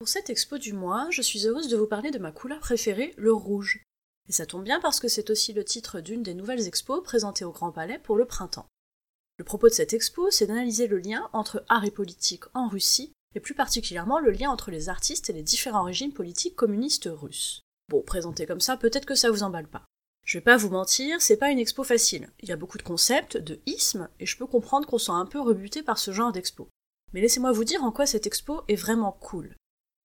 Pour cette expo du mois, je suis heureuse de vous parler de ma couleur préférée, le rouge. Et ça tombe bien parce que c'est aussi le titre d'une des nouvelles expos présentées au Grand Palais pour le printemps. Le propos de cette expo, c'est d'analyser le lien entre art et politique en Russie, et plus particulièrement le lien entre les artistes et les différents régimes politiques communistes russes. Bon, présenté comme ça, peut-être que ça vous emballe pas. Je vais pas vous mentir, c'est pas une expo facile. Il y a beaucoup de concepts, de ismes, et je peux comprendre qu'on soit un peu rebuté par ce genre d'expo. Mais laissez-moi vous dire en quoi cette expo est vraiment cool.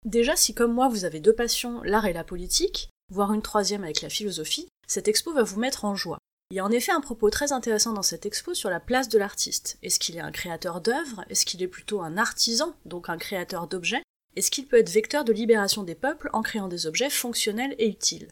Déjà, si comme moi vous avez deux passions, l'art et la politique, voire une troisième avec la philosophie, cette expo va vous mettre en joie. Il y a en effet un propos très intéressant dans cette expo sur la place de l'artiste. Est-ce qu'il est un créateur d'œuvres? Est-ce qu'il est plutôt un artisan, donc un créateur d'objets? Est-ce qu'il peut être vecteur de libération des peuples en créant des objets fonctionnels et utiles?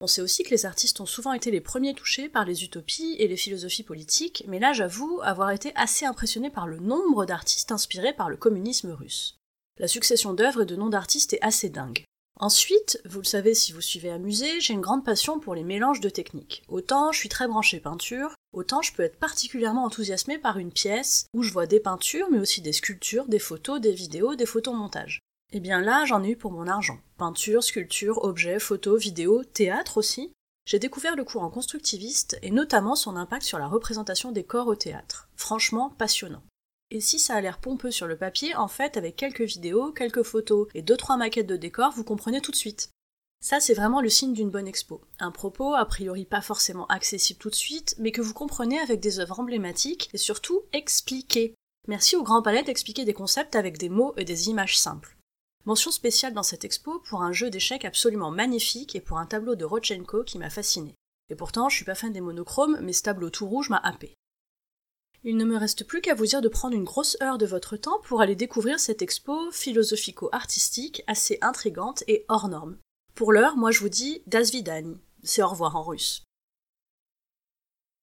On sait aussi que les artistes ont souvent été les premiers touchés par les utopies et les philosophies politiques, mais là j'avoue avoir été assez impressionné par le nombre d'artistes inspirés par le communisme russe la succession d'œuvres et de noms d'artistes est assez dingue. Ensuite, vous le savez si vous suivez Amusé, j'ai une grande passion pour les mélanges de techniques. Autant je suis très branchée peinture, autant je peux être particulièrement enthousiasmée par une pièce où je vois des peintures, mais aussi des sculptures, des photos, des vidéos, des photomontages. Eh bien là, j'en ai eu pour mon argent. Peinture, sculpture, objets, photos, vidéos, théâtre aussi. J'ai découvert le courant constructiviste et notamment son impact sur la représentation des corps au théâtre. Franchement passionnant. Et si ça a l'air pompeux sur le papier, en fait, avec quelques vidéos, quelques photos et deux trois maquettes de décors, vous comprenez tout de suite. Ça, c'est vraiment le signe d'une bonne expo. Un propos, a priori pas forcément accessible tout de suite, mais que vous comprenez avec des œuvres emblématiques et surtout expliquées. Merci au Grand Palais d'expliquer des concepts avec des mots et des images simples. Mention spéciale dans cette expo pour un jeu d'échecs absolument magnifique et pour un tableau de Rodchenko qui m'a fasciné. Et pourtant, je suis pas fan des monochromes, mais ce tableau tout rouge m'a happé. Il ne me reste plus qu'à vous dire de prendre une grosse heure de votre temps pour aller découvrir cette expo philosophico-artistique assez intrigante et hors norme. Pour l'heure, moi je vous dis Das vidani, c'est au revoir en russe.